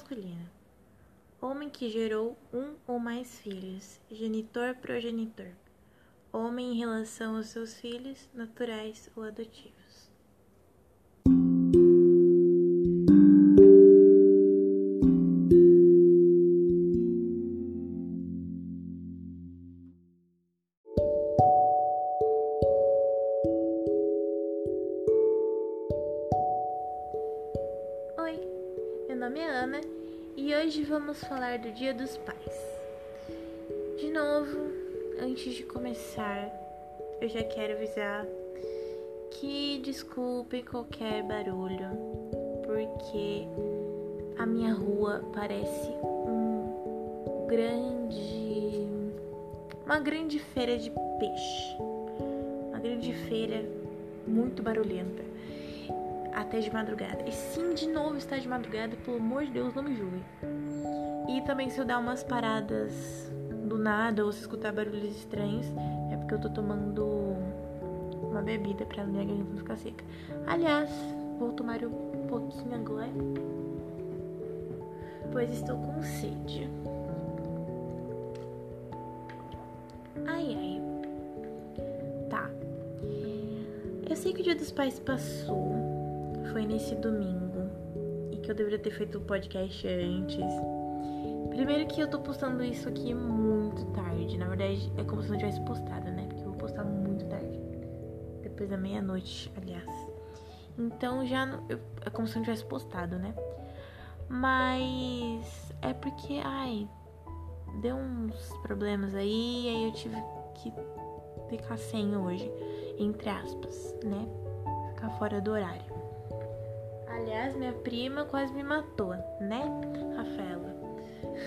masculino. Homem que gerou um ou mais filhos, genitor progenitor. Homem em relação aos seus filhos, naturais ou adotivos. Vamos falar do Dia dos Pais. De novo, antes de começar, eu já quero avisar que desculpem qualquer barulho, porque a minha rua parece um grande uma grande feira de peixe. Uma grande feira muito barulhenta até de madrugada. E sim, de novo está de madrugada, pelo amor de Deus, não me julgue. E também se eu dar umas paradas do nada ou se escutar barulhos estranhos, é porque eu tô tomando uma bebida pra minha garganta não ficar seca. Aliás, vou tomar um pouquinho agora, pois estou com sede. Ai ai. Tá. Eu sei que o Dia dos Pais passou, foi nesse domingo e que eu deveria ter feito o podcast antes. Primeiro que eu tô postando isso aqui muito tarde. Na verdade, é como se não tivesse postado, né? Porque eu vou postar muito tarde. Depois da meia-noite, aliás. Então já não- eu- é como se não tivesse postado, né? Mas é porque, ai, deu uns problemas aí, aí eu tive que ficar sem hoje, entre aspas, né? Ficar fora do horário. Aliás, minha prima quase me matou, né, Rafaela?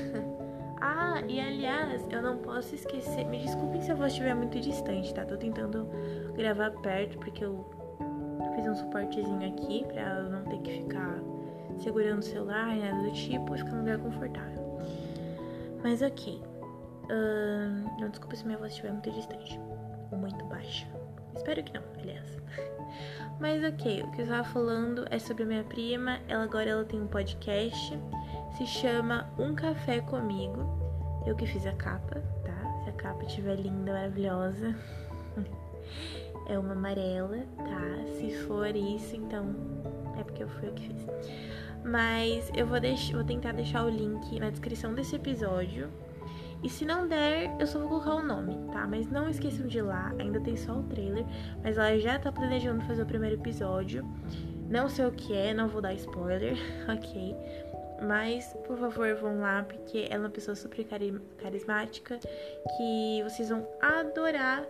ah, e aliás, eu não posso esquecer. Me desculpem se a voz estiver muito distante, tá? Tô tentando gravar perto porque eu fiz um suportezinho aqui pra eu não ter que ficar segurando o celular, nada do tipo, e ficar num lugar confortável. Mas ok. Ahn, não desculpa se minha voz estiver muito distante ou muito baixa. Espero que não, aliás. Mas ok, o que eu estava falando é sobre a minha prima. Ela agora ela tem um podcast, se chama Um Café Comigo. Eu que fiz a capa, tá? Se a capa estiver linda, maravilhosa. É uma amarela, tá? Se for isso, então é porque eu fui eu que fiz. Mas eu vou, deix vou tentar deixar o link na descrição desse episódio. E se não der, eu só vou colocar o nome, tá? Mas não esqueçam de ir lá, ainda tem só o trailer. Mas ela já tá planejando fazer o primeiro episódio. Não sei o que é, não vou dar spoiler, ok? Mas, por favor, vão lá, porque ela é uma pessoa super cari- carismática que vocês vão adorar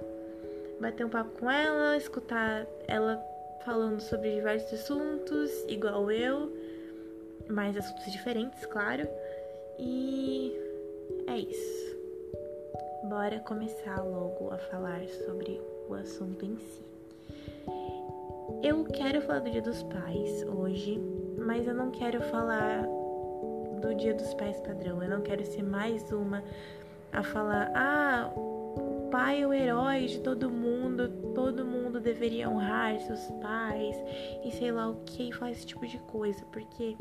bater um papo com ela, escutar ela falando sobre diversos assuntos, igual eu, mas assuntos diferentes, claro. E é isso. Bora começar logo a falar sobre o assunto em si. Eu quero falar do Dia dos Pais hoje, mas eu não quero falar do Dia dos Pais padrão. Eu não quero ser mais uma a falar, ah, o pai é o herói de todo mundo, todo mundo deveria honrar seus pais e sei lá o que, falar esse tipo de coisa, porque,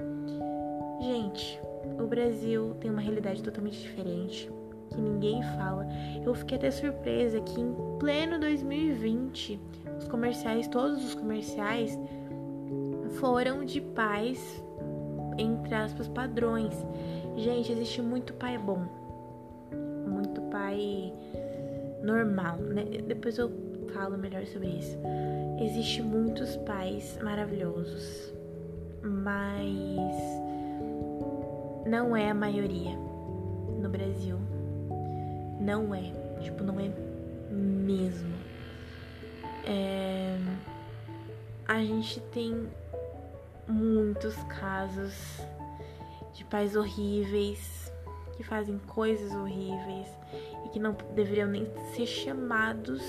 gente, o Brasil tem uma realidade totalmente diferente que ninguém fala. Eu fiquei até surpresa que em pleno 2020, os comerciais, todos os comerciais foram de pais entre aspas padrões. Gente, existe muito pai bom, muito pai normal, né? Depois eu falo melhor sobre isso. Existe muitos pais maravilhosos, mas não é a maioria no Brasil. Não é, tipo, não é mesmo. É... A gente tem muitos casos de pais horríveis que fazem coisas horríveis e que não deveriam nem ser chamados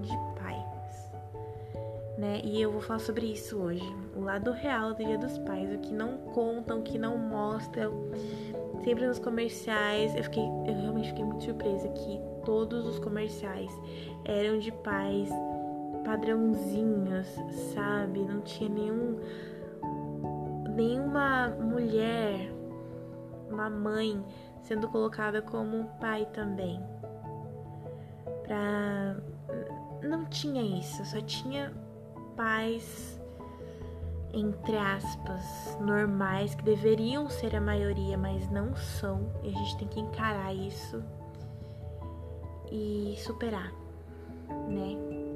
de pais, né? E eu vou falar sobre isso hoje, o lado real do Dia dos Pais, o que não contam, o que não mostram, sempre nos comerciais. Eu fiquei, eu realmente fiquei muito surpresa que todos os comerciais eram de pais padrãozinhos, sabe? Não tinha nenhum nenhuma mulher uma mãe sendo colocada como pai também. Pra não tinha isso, só tinha pais entre aspas normais que deveriam ser a maioria, mas não são. E a gente tem que encarar isso e superar, né?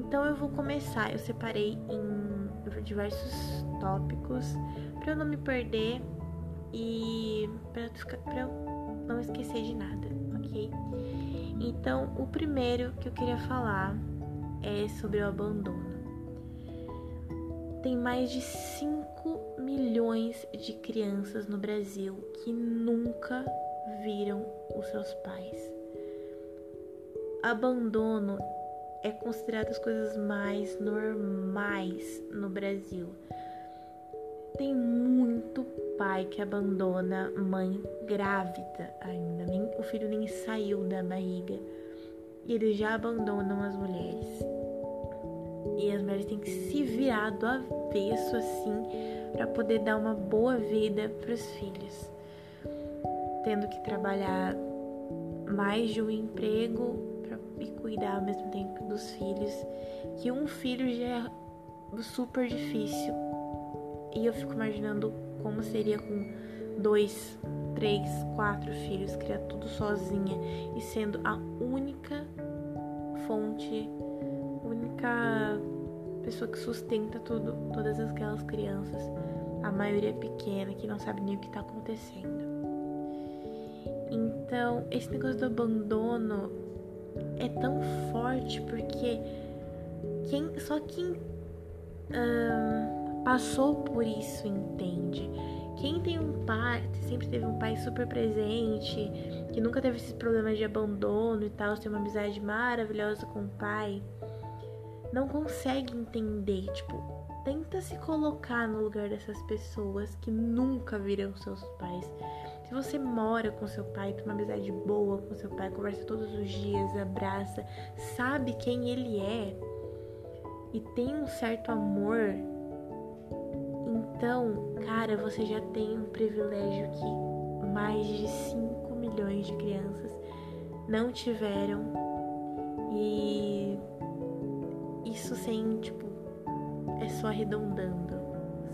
Então eu vou começar, eu separei em diversos tópicos para eu não me perder e para eu não esquecer de nada, ok? Então, o primeiro que eu queria falar é sobre o abandono. Tem mais de 5 milhões de crianças no Brasil que nunca viram os seus pais. Abandono é considerado as coisas mais normais no Brasil. Tem muito pai que abandona mãe grávida ainda, nem o filho nem saiu da barriga. E eles já abandonam as mulheres. E as mulheres têm que se virar do avesso assim para poder dar uma boa vida para os filhos. Tendo que trabalhar mais de um emprego e cuidar ao mesmo tempo dos filhos, que um filho já é super difícil e eu fico imaginando como seria com dois, três, quatro filhos, criar tudo sozinha e sendo a única fonte, única pessoa que sustenta tudo, todas aquelas crianças, a maioria pequena que não sabe nem o que está acontecendo. Então, esse negócio do abandono é tão forte porque quem, só quem passou por isso entende. Quem tem um pai, sempre teve um pai super presente, que nunca teve esses problemas de abandono e tal, tem uma amizade maravilhosa com o pai, não consegue entender, tipo, tenta se colocar no lugar dessas pessoas que nunca viram seus pais. Se você mora com seu pai, tem uma amizade boa com seu pai, conversa todos os dias, abraça, sabe quem ele é e tem um certo amor então, cara, você já tem um privilégio que mais de 5 milhões de crianças não tiveram. E isso sem, tipo, é só arredondando,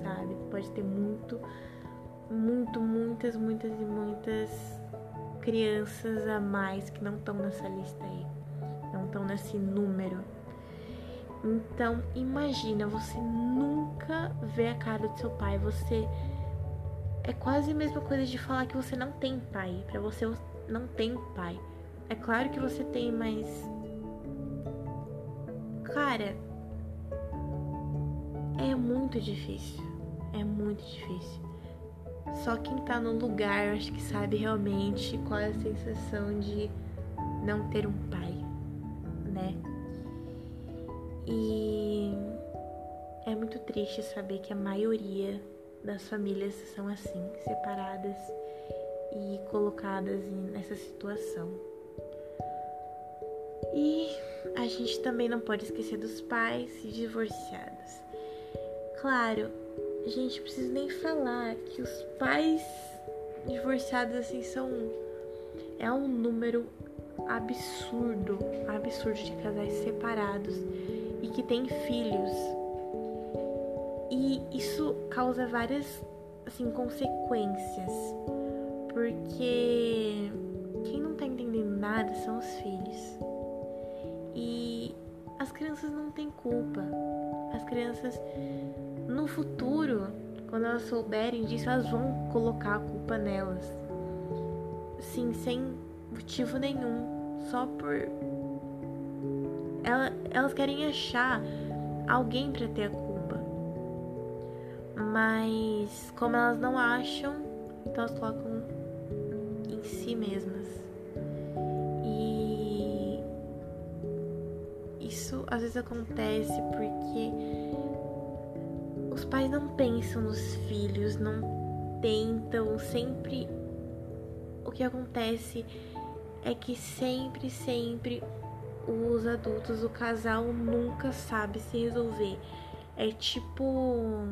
sabe? Pode ter muito, muito, muitas, muitas e muitas crianças a mais que não estão nessa lista aí, não estão nesse número. Então, imagina, você nunca vê a cara do seu pai, você é quase a mesma coisa de falar que você não tem pai. Para você não tem pai. É claro que você tem, mas cara, é muito difícil. É muito difícil. Só quem tá no lugar, acho que sabe realmente qual é a sensação de não ter um pai, né? E é muito triste saber que a maioria das famílias são assim, separadas e colocadas nessa situação. E a gente também não pode esquecer dos pais divorciados. Claro, gente precisa nem falar que os pais divorciados assim são é um número absurdo, absurdo de casais separados e que tem filhos. E isso causa várias assim consequências, porque quem não tá entendendo nada são os filhos. E as crianças não têm culpa. As crianças no futuro, quando elas souberem disso, elas vão colocar a culpa nelas. Sim, sem motivo nenhum, só por ela, elas querem achar alguém para ter a culpa. Mas como elas não acham, então elas colocam em si mesmas. E isso às vezes acontece porque pais não pensam nos filhos, não tentam, sempre o que acontece é que sempre, sempre os adultos, o casal nunca sabe se resolver. É tipo.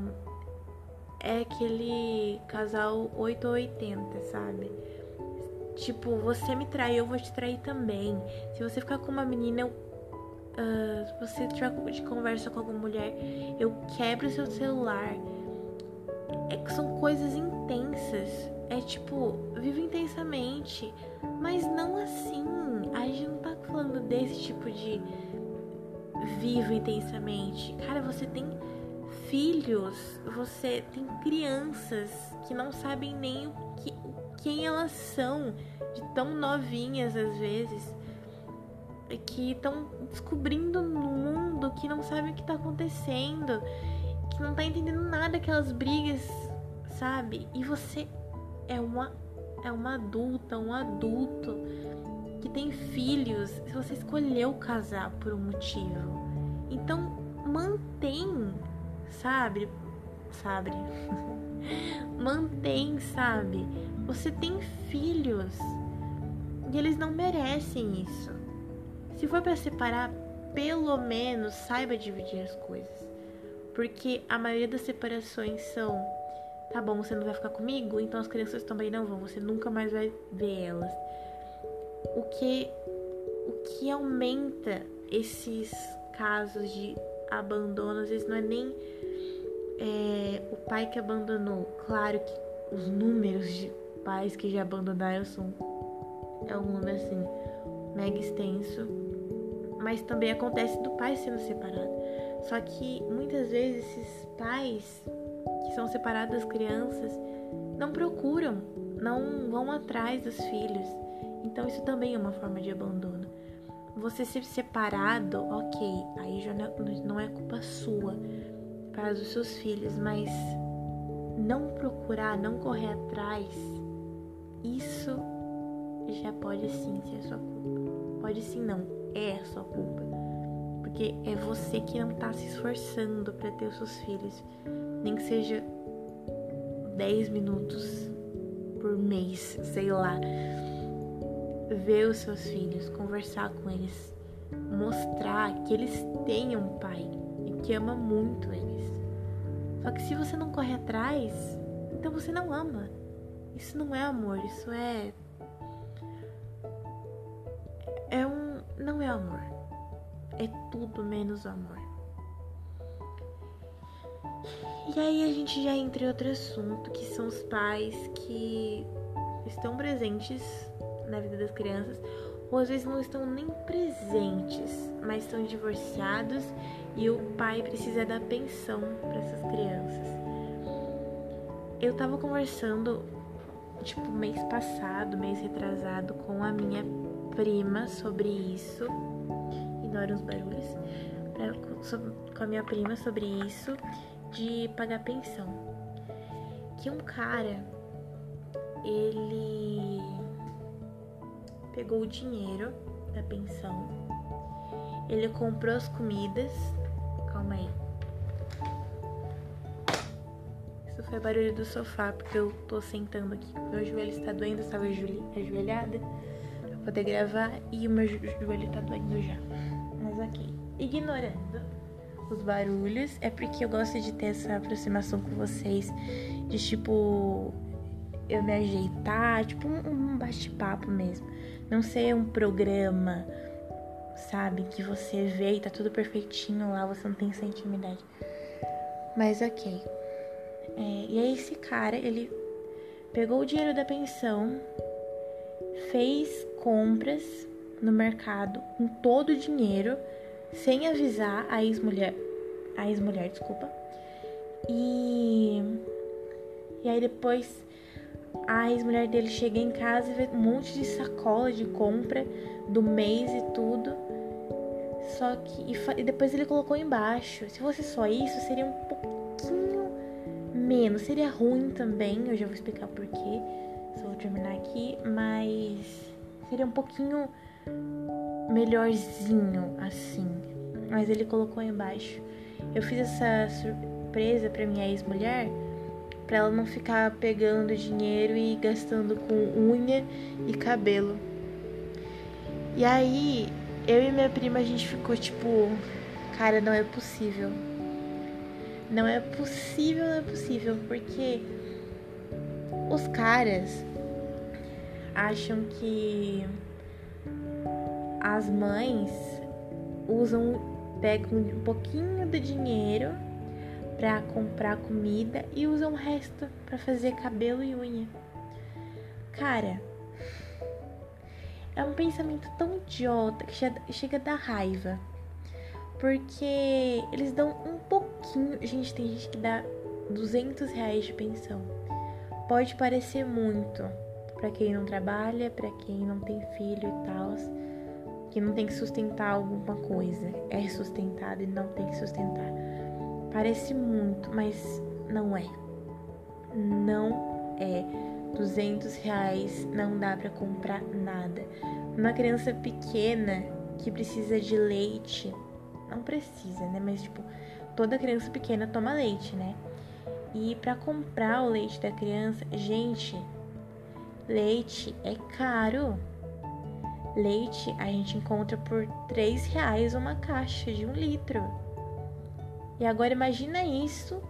é aquele casal 8 ou 80, sabe? Tipo, você me trai, eu vou te trair também. Se você ficar com uma menina, eu. Uh, se você tiver de conversa com alguma mulher, eu quebro seu celular. É que são coisas intensas. É tipo, vivo intensamente. Mas não assim. A gente não tá falando desse tipo de vivo intensamente. Cara, você tem filhos, você tem crianças que não sabem nem o que, quem elas são, de tão novinhas às vezes, que estão descobrindo no mundo, que não sabem o que está acontecendo, que não tá entendendo nada daquelas brigas, sabe? E você é uma é uma adulta, um adulto que tem filhos, se você escolheu casar por um motivo. Então, mantém, sabe? Sabe? mantém, sabe? Você tem filhos e eles não merecem isso. Se for para separar, pelo menos saiba dividir as coisas. Porque a maioria das separações são tá bom, você não vai ficar comigo, então as crianças também não vão, você nunca mais vai ver elas. O que o que aumenta esses casos de abandono, às vezes não é nem é, o pai que abandonou. Claro que os números de pais que já abandonaram são é um número assim mega extenso, mas também acontece do pai sendo separado. Só que muitas vezes esses pais que são separados das crianças não procuram, não vão atrás dos filhos. Então isso também é uma forma de abandono. Você ser separado, ok, aí já não é culpa sua para os seus filhos, mas não procurar, não correr atrás, isso já pode sim ser sua culpa. Pode sim não, é a sua culpa. Porque é você que não tá se esforçando para ter os seus filhos, nem que seja 10 minutos por mês, sei lá ver os seus filhos, conversar com eles, mostrar que eles têm um pai e que ama muito eles. Só que se você não corre atrás, então você não ama. Isso não é amor, isso é. É Não é amor. É tudo menos amor. E aí a gente já entra em outro assunto, que são os pais que estão presentes na vida das crianças, ou às vezes não estão nem presentes, mas estão divorciados e o pai precisa dar pensão para essas crianças. Eu tava conversando, tipo, mês passado, mês retrasado, com a minha prima sobre isso. Ignora os barulhos. Pra, com a minha prima sobre isso de pagar pensão. Que um cara, ele pegou o dinheiro da pensão, ele comprou as comidas. Calma aí. Isso foi barulho do sofá, porque eu tô sentando aqui. Meu joelho está doendo, eu estava ajoelhada poder gravar e o meu joelho tá doendo já. Mas ok. Ignorando os barulhos, é porque eu gosto de ter essa aproximação com vocês, de tipo eu me ajeitar, tipo um bate-papo mesmo. Não ser um programa, sabe? Que você vê e tá tudo perfeitinho lá, você não tem essa intimidade. Mas ok. É, e aí esse cara, ele pegou o dinheiro da pensão, fez compras no mercado com todo o dinheiro, sem avisar a ex-mulher. A ex-mulher, desculpa. E. E aí depois a ex-mulher dele chega em casa e vê um monte de sacola de compra do mês e tudo. Só que. E, e depois ele colocou embaixo. Se fosse só isso, seria um pouquinho menos. Seria ruim também. Eu já vou explicar porquê. Só vou terminar aqui. Mas. Seria um pouquinho melhorzinho assim. Mas ele colocou embaixo. Eu fiz essa surpresa pra minha ex-mulher para ela não ficar pegando dinheiro e gastando com unha e cabelo. E aí, eu e minha prima a gente ficou tipo, cara, não é possível. Não é possível, não é possível, porque os caras acham que as mães usam, pegam um pouquinho do dinheiro para comprar comida e usam o resto para fazer cabelo e unha. Cara, é um pensamento tão idiota que chega a dar raiva. Porque eles dão um pouquinho. Gente, tem gente que dá 200 reais de pensão. Pode parecer muito para quem não trabalha, para quem não tem filho e tal, que não tem que sustentar alguma coisa, é sustentado e não tem que sustentar. Parece muito, mas não é. Não é. 200 reais não dá para comprar nada. Uma criança pequena que precisa de leite, não precisa, né? Mas tipo, toda criança pequena toma leite, né? E para comprar o leite da criança, gente, leite é caro. Leite a gente encontra por três reais uma caixa de um litro. E agora imagina isso,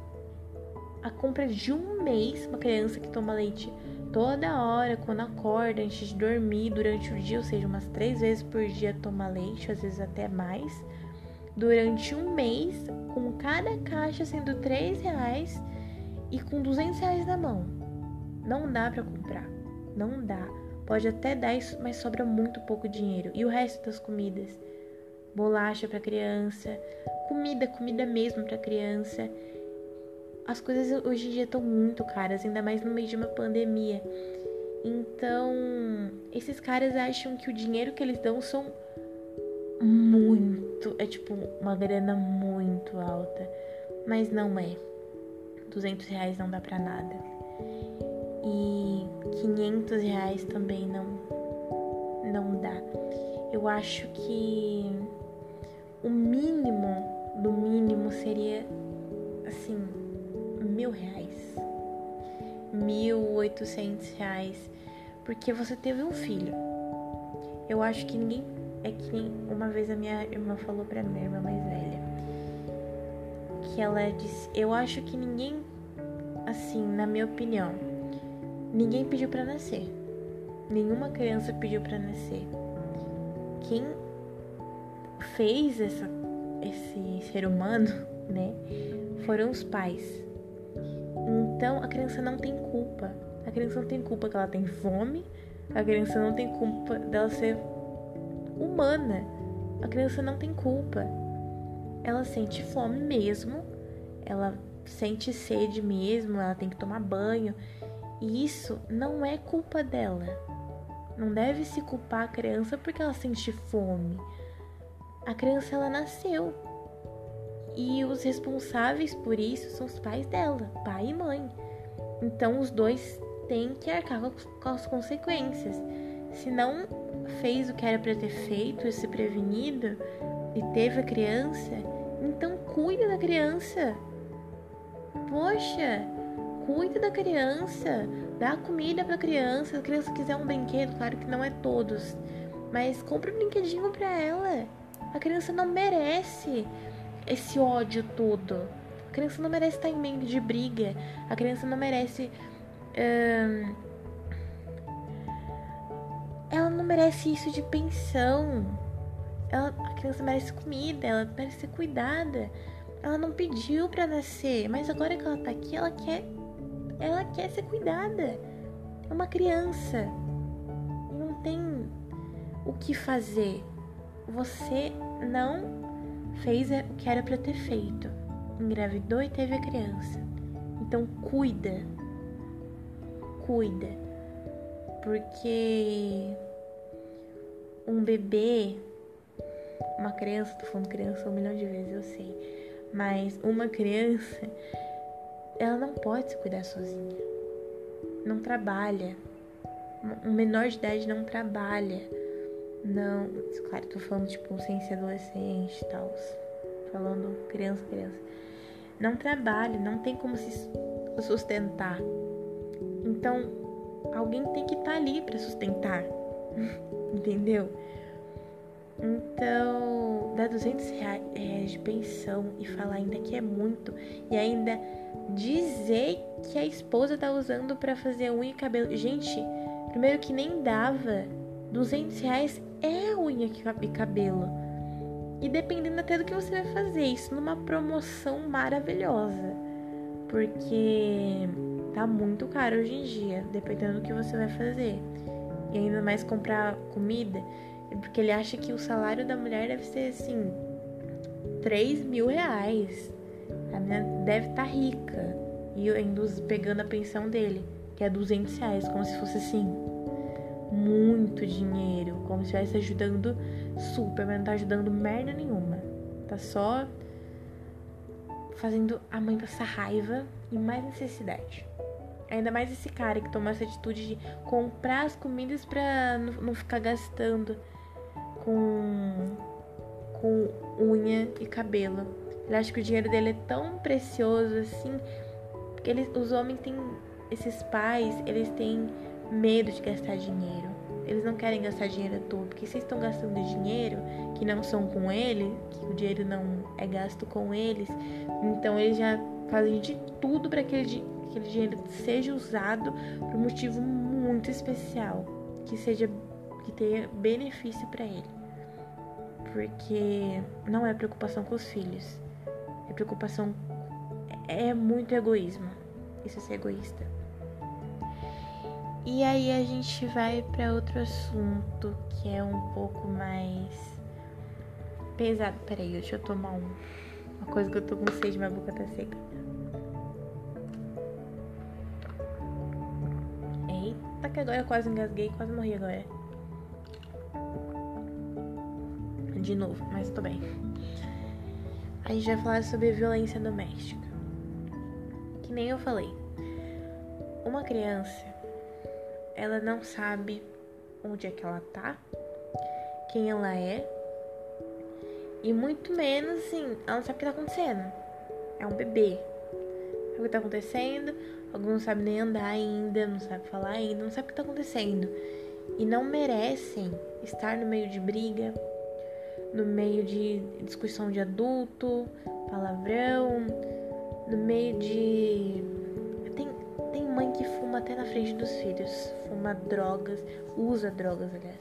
a compra de um mês, uma criança que toma leite toda hora, quando acorda, antes de dormir, durante o dia, ou seja, umas três vezes por dia toma leite, às vezes até mais, durante um mês, com cada caixa sendo três reais e com 200 reais na mão. Não dá para comprar, não dá. Pode até dar mas sobra muito pouco dinheiro. E o resto das comidas? Bolacha para criança, comida, comida mesmo para criança. As coisas hoje em dia estão muito caras, ainda mais no meio de uma pandemia. Então, esses caras acham que o dinheiro que eles dão são muito, é tipo uma grana muito alta, mas não é. 200 reais não dá pra nada. E 500 reais também não, não dá. Eu acho que o mínimo do mínimo seria assim, mil reais. Mil oitocentos reais. Porque você teve um filho. Eu acho que ninguém. É que nem uma vez a minha irmã falou pra minha irmã mais velha que ela disse: Eu acho que ninguém, assim, na minha opinião, ninguém pediu para nascer. Nenhuma criança pediu para nascer. Quem fez essa, esse ser humano, né, foram os pais. Então a criança não tem culpa. A criança não tem culpa que ela tem fome. A criança não tem culpa dela ser humana. A criança não tem culpa ela sente fome mesmo, ela sente sede mesmo, ela tem que tomar banho. E isso não é culpa dela. Não deve se culpar a criança porque ela sente fome. A criança ela nasceu. E os responsáveis por isso são os pais dela, pai e mãe. Então os dois têm que arcar com as consequências. Se não fez o que era para ter feito, se prevenido e teve a criança, então cuida da criança. Poxa, cuida da criança. Dá comida pra criança. Se a criança quiser um brinquedo, claro que não é todos. Mas compra um brinquedinho pra ela. A criança não merece esse ódio todo. A criança não merece estar em meio de briga. A criança não merece. Hum, ela não merece isso de pensão. Ela, a criança merece comida, ela merece ser cuidada. Ela não pediu para nascer, mas agora que ela tá aqui, ela quer ela quer ser cuidada. É uma criança. Não tem o que fazer. Você não fez o que era para ter feito. Engravidou e teve a criança. Então cuida. Cuida. Porque um bebê uma criança, tô falando criança um milhão de vezes, eu sei. Mas uma criança, ela não pode se cuidar sozinha. Não trabalha. Um menor de idade não trabalha. Não, claro, tô falando tipo sem ser adolescente e tal. Falando criança, criança. Não trabalha, não tem como se sustentar. Então, alguém tem que estar tá ali para sustentar. Entendeu? Então, dar 200 reais de pensão e falar ainda que é muito e ainda dizer que a esposa tá usando para fazer unha e cabelo. Gente, primeiro que nem dava. 200 reais é unha e cabelo. E dependendo até do que você vai fazer, isso numa promoção maravilhosa. Porque tá muito caro hoje em dia, dependendo do que você vai fazer. E ainda mais comprar comida, porque ele acha que o salário da mulher deve ser assim, 3 mil reais. A menina deve estar tá rica. E ainda pegando a pensão dele, que é 200 reais, como se fosse assim, muito dinheiro. Como se estivesse ajudando super, mas não tá ajudando merda nenhuma. Tá só fazendo a mãe passar raiva e mais necessidade. Ainda mais esse cara que tomou essa atitude de comprar as comidas pra não ficar gastando com, com unha e cabelo. Ele acha que o dinheiro dele é tão precioso assim. Porque eles, os homens têm. Esses pais, eles têm medo de gastar dinheiro. Eles não querem gastar dinheiro à toa. Porque vocês estão gastando dinheiro que não são com ele, que o dinheiro não é gasto com eles. Então eles já fazem de tudo para que aquele, aquele dinheiro seja usado por um motivo muito especial. Que seja. Que tenha benefício para ele porque não é preocupação com os filhos. É preocupação. É muito egoísmo. Isso é ser egoísta. E aí a gente vai para outro assunto que é um pouco mais pesado. Peraí, deixa eu tomar um, uma coisa que eu tô com sede, minha boca tá seca. Eita, que agora eu quase engasguei, quase morri agora. De novo, mas tô bem. A gente vai falar sobre violência doméstica. Que nem eu falei. Uma criança, ela não sabe onde é que ela tá, quem ela é, e muito menos, assim, ela não sabe o que tá acontecendo. É um bebê. Sabe o que tá acontecendo? Alguns não sabem nem andar ainda, não sabe falar ainda, não sabe o que tá acontecendo. E não merecem estar no meio de briga, no meio de discussão de adulto, palavrão, no meio de. Tem, tem mãe que fuma até na frente dos filhos, fuma drogas, usa drogas, aliás,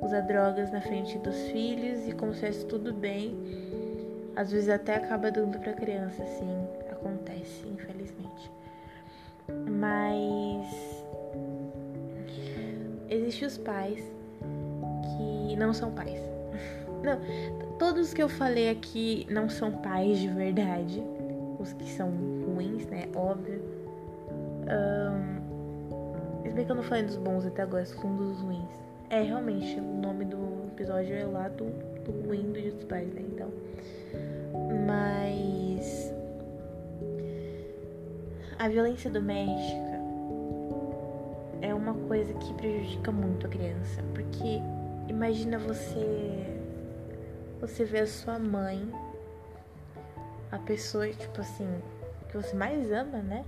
usa drogas na frente dos filhos e como se fosse tudo bem. Às vezes até acaba dando pra criança, assim, acontece, infelizmente. Mas existem os pais que não são pais não, todos que eu falei aqui não são pais de verdade. Os que são ruins, né? Óbvio. Um, se bem que eu não falei dos bons até agora, são dos ruins. É, realmente, o nome do episódio é lá do, do ruim dos pais, né? Então. Mas. A violência doméstica é uma coisa que prejudica muito a criança. Porque imagina você você vê a sua mãe, a pessoa, tipo assim, que você mais ama, né?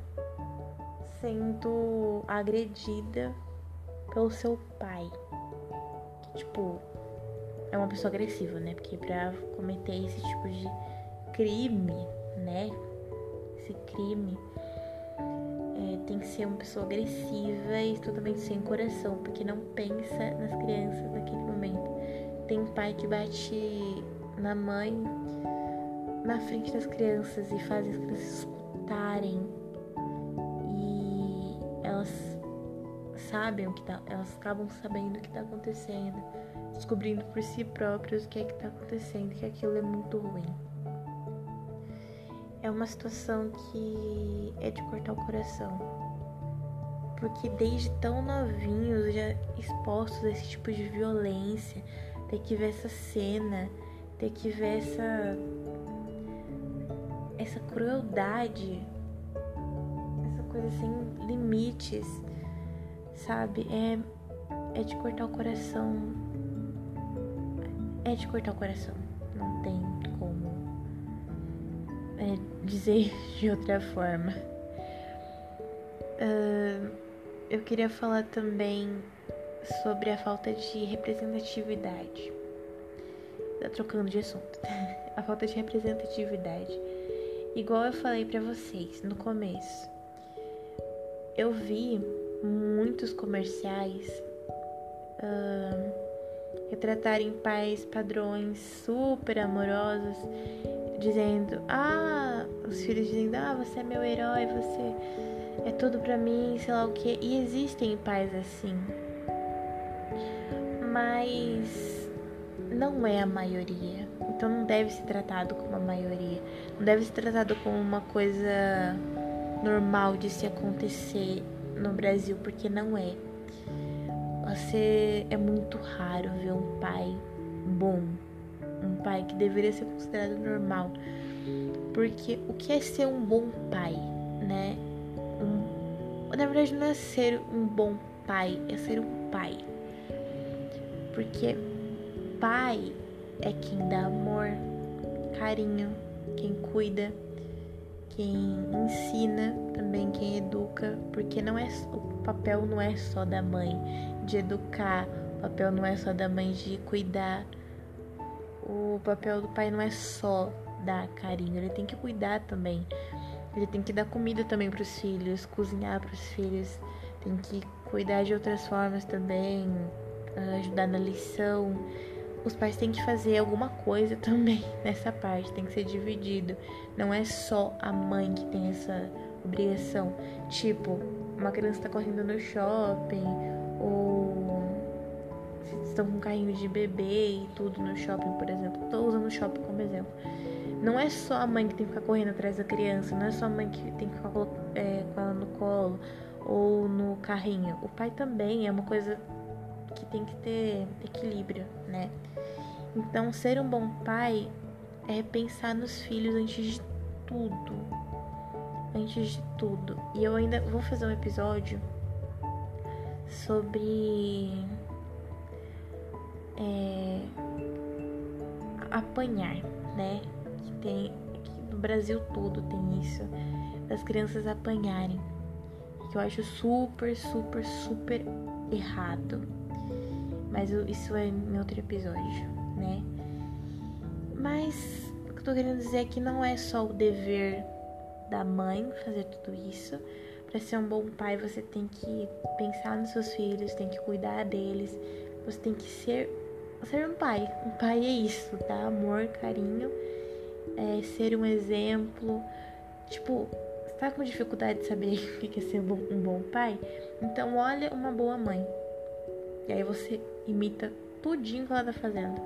Sendo agredida pelo seu pai. Que, tipo, é uma pessoa agressiva, né? Porque pra cometer esse tipo de crime, né? Esse crime. É, tem que ser uma pessoa agressiva e totalmente sem coração, porque não pensa nas crianças naquele momento. Tem pai que bate na mãe na frente das crianças e faz as crianças escutarem e elas sabem o que tá, elas acabam sabendo o que tá acontecendo, descobrindo por si próprios o que é que tá acontecendo, que aquilo é muito ruim. É uma situação que é de cortar o coração. Porque desde tão novinhos já expostos a esse tipo de violência, ter que ver essa cena, ter que ver essa essa crueldade, essa coisa sem limites, sabe? É é de cortar o coração. É de cortar o coração. Não tem como é, dizer de outra forma. Uh, eu queria falar também sobre a falta de representatividade. Tá trocando de assunto. A falta de representatividade. Igual eu falei para vocês no começo. Eu vi muitos comerciais uh, retratarem pais padrões super amorosos, dizendo: Ah, os filhos dizendo: Ah, você é meu herói, você é tudo pra mim, sei lá o que. E existem pais assim, mas não é a maioria. Então não deve ser tratado como a maioria. Não deve ser tratado como uma coisa normal de se acontecer no Brasil, porque não é. Você é muito raro ver um pai bom, um pai que deveria ser considerado normal. Porque o que é ser um bom pai, né? Um, na verdade, não é ser um bom pai, é ser um pai. Porque pai é quem dá amor, carinho, quem cuida, quem ensina, também quem educa, porque não é o papel não é só da mãe de educar, o papel não é só da mãe de cuidar. O papel do pai não é só dar carinho, ele tem que cuidar também. Ele tem que dar comida também para os filhos, cozinhar para os filhos, tem que cuidar de outras formas também, ajudar na lição os pais têm que fazer alguma coisa também nessa parte, tem que ser dividido. Não é só a mãe que tem essa obrigação. Tipo, uma criança está correndo no shopping, ou estão com carrinho de bebê e tudo no shopping, por exemplo. Estou usando o shopping como exemplo. Não é só a mãe que tem que ficar correndo atrás da criança, não é só a mãe que tem que ficar é, com ela no colo ou no carrinho. O pai também é uma coisa que tem que ter equilíbrio, né? Então, ser um bom pai é pensar nos filhos antes de tudo. Antes de tudo. E eu ainda vou fazer um episódio sobre é, apanhar, né? Que tem que no Brasil todo tem isso das crianças apanharem, que eu acho super, super, super errado. Mas isso é em outro episódio, né? Mas o que eu tô querendo dizer é que não é só o dever da mãe fazer tudo isso. Para ser um bom pai, você tem que pensar nos seus filhos, tem que cuidar deles, você tem que ser ser um pai. Um pai é isso, tá? Amor, carinho, é ser um exemplo. Tipo, você tá com dificuldade de saber o que é ser um bom pai? Então olha uma boa mãe. E aí você imita tudinho que ela tá fazendo.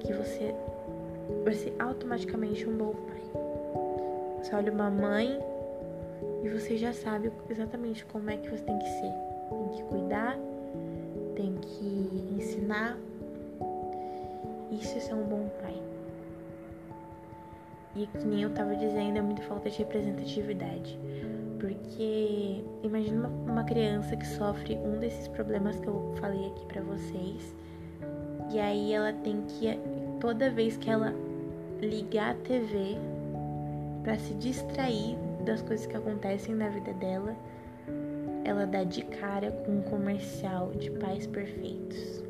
Que você vai ser automaticamente um bom pai. Você olha uma mãe e você já sabe exatamente como é que você tem que ser. Tem que cuidar, tem que ensinar. Isso é ser um bom pai. E que nem eu tava dizendo, é muita falta de representatividade. Porque imagina uma, uma criança que sofre um desses problemas que eu falei aqui para vocês. E aí ela tem que toda vez que ela ligar a TV para se distrair das coisas que acontecem na vida dela, ela dá de cara com um comercial de pais perfeitos.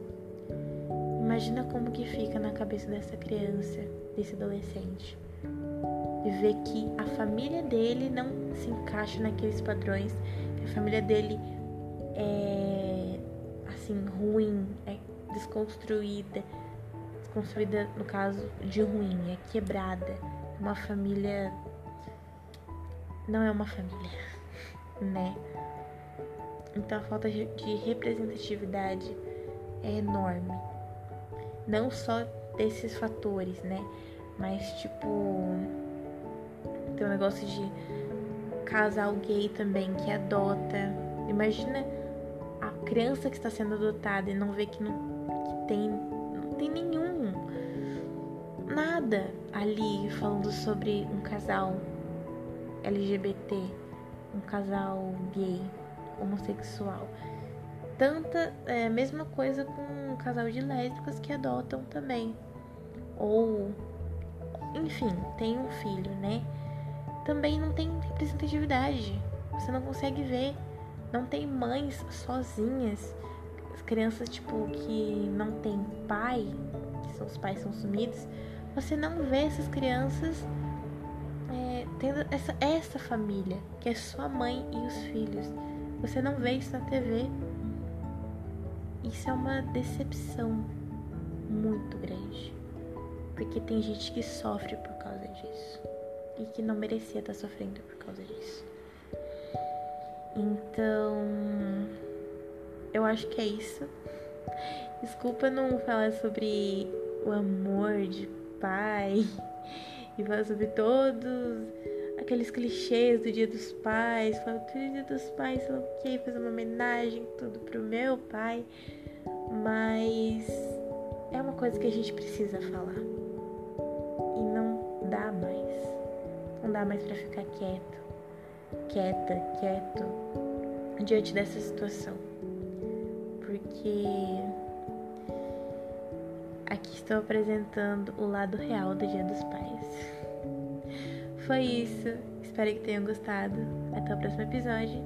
Imagina como que fica na cabeça dessa criança, desse adolescente e ver que a família dele não se encaixa naqueles padrões, a família dele é assim ruim, é desconstruída, desconstruída no caso de ruim, é quebrada, uma família não é uma família, né? Então a falta de representatividade é enorme. Não só desses fatores, né? Mas tipo tem um negócio de casal gay também que adota. Imagina a criança que está sendo adotada e não vê que não que tem não tem nenhum nada ali falando sobre um casal LGBT, um casal gay, homossexual. Tanta é, mesma coisa com um casal de lésbicas que adotam também. Ou enfim, tem um filho, né? Também não tem representatividade. Você não consegue ver. Não tem mães sozinhas. As crianças, tipo, que não tem pai, que os pais são sumidos, você não vê essas crianças é, tendo essa, essa família, que é sua mãe e os filhos. Você não vê isso na TV. Isso é uma decepção muito grande. Porque tem gente que sofre por causa disso. E que não merecia estar sofrendo por causa disso. Então, eu acho que é isso. Desculpa não falar sobre o amor de pai e falar sobre todos aqueles clichês do Dia dos Pais, falar que o Dia dos Pais, sei lá o que, fazer uma homenagem, tudo pro meu pai, mas é uma coisa que a gente precisa falar não dá mais para ficar quieto, quieta, quieto diante dessa situação, porque aqui estou apresentando o lado real do Dia dos Pais. Foi isso. Espero que tenham gostado. Até o próximo episódio.